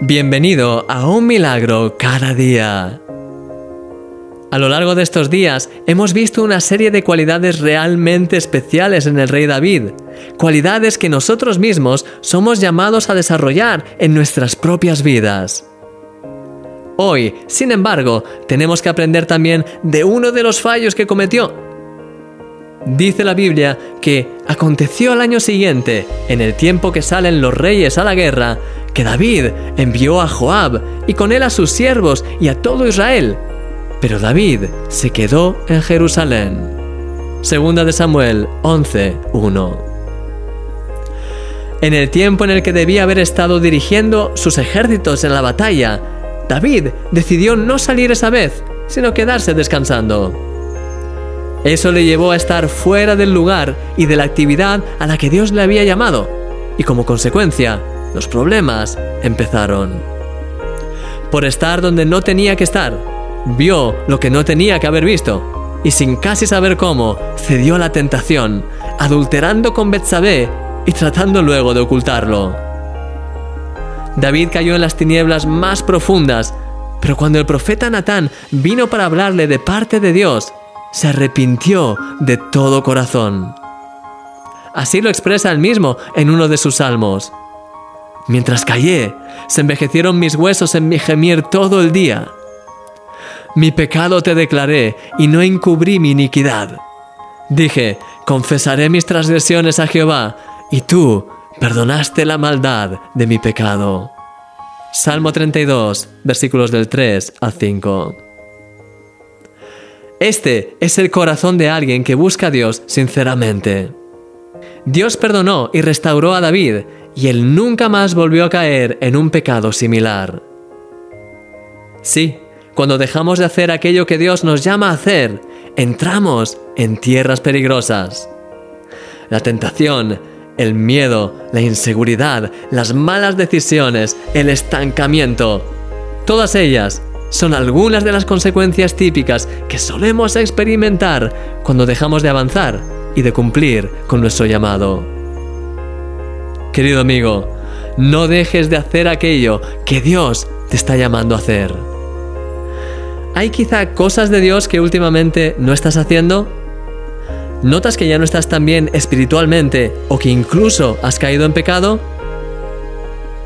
Bienvenido a un milagro cada día. A lo largo de estos días hemos visto una serie de cualidades realmente especiales en el rey David, cualidades que nosotros mismos somos llamados a desarrollar en nuestras propias vidas. Hoy, sin embargo, tenemos que aprender también de uno de los fallos que cometió. Dice la Biblia que aconteció al año siguiente, en el tiempo que salen los reyes a la guerra, que David envió a Joab y con él a sus siervos y a todo Israel. Pero David se quedó en Jerusalén. Segunda de Samuel 11:1. En el tiempo en el que debía haber estado dirigiendo sus ejércitos en la batalla, David decidió no salir esa vez, sino quedarse descansando. Eso le llevó a estar fuera del lugar y de la actividad a la que Dios le había llamado, y como consecuencia, los problemas empezaron. Por estar donde no tenía que estar, vio lo que no tenía que haber visto, y sin casi saber cómo, cedió a la tentación, adulterando con Betsabé y tratando luego de ocultarlo. David cayó en las tinieblas más profundas, pero cuando el profeta Natán vino para hablarle de parte de Dios, se arrepintió de todo corazón. Así lo expresa él mismo en uno de sus salmos. Mientras callé, se envejecieron mis huesos en mi gemir todo el día. Mi pecado te declaré y no encubrí mi iniquidad. Dije, confesaré mis transgresiones a Jehová, y tú perdonaste la maldad de mi pecado. Salmo 32, versículos del 3 al 5. Este es el corazón de alguien que busca a Dios sinceramente. Dios perdonó y restauró a David, y él nunca más volvió a caer en un pecado similar. Sí, cuando dejamos de hacer aquello que Dios nos llama a hacer, entramos en tierras peligrosas. La tentación, el miedo, la inseguridad, las malas decisiones, el estancamiento. Todas ellas son algunas de las consecuencias típicas que solemos experimentar cuando dejamos de avanzar y de cumplir con nuestro llamado. Querido amigo, no dejes de hacer aquello que Dios te está llamando a hacer. ¿Hay quizá cosas de Dios que últimamente no estás haciendo? ¿Notas que ya no estás tan bien espiritualmente o que incluso has caído en pecado?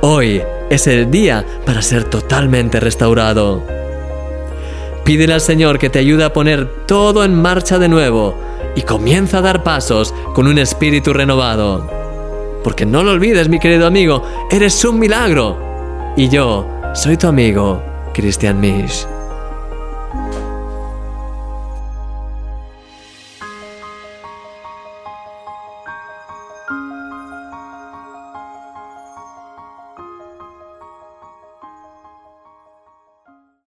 Hoy es el día para ser totalmente restaurado. Pídele al Señor que te ayude a poner todo en marcha de nuevo y comienza a dar pasos con un espíritu renovado. Porque no lo olvides, mi querido amigo, eres un milagro. Y yo soy tu amigo, Christian Misch.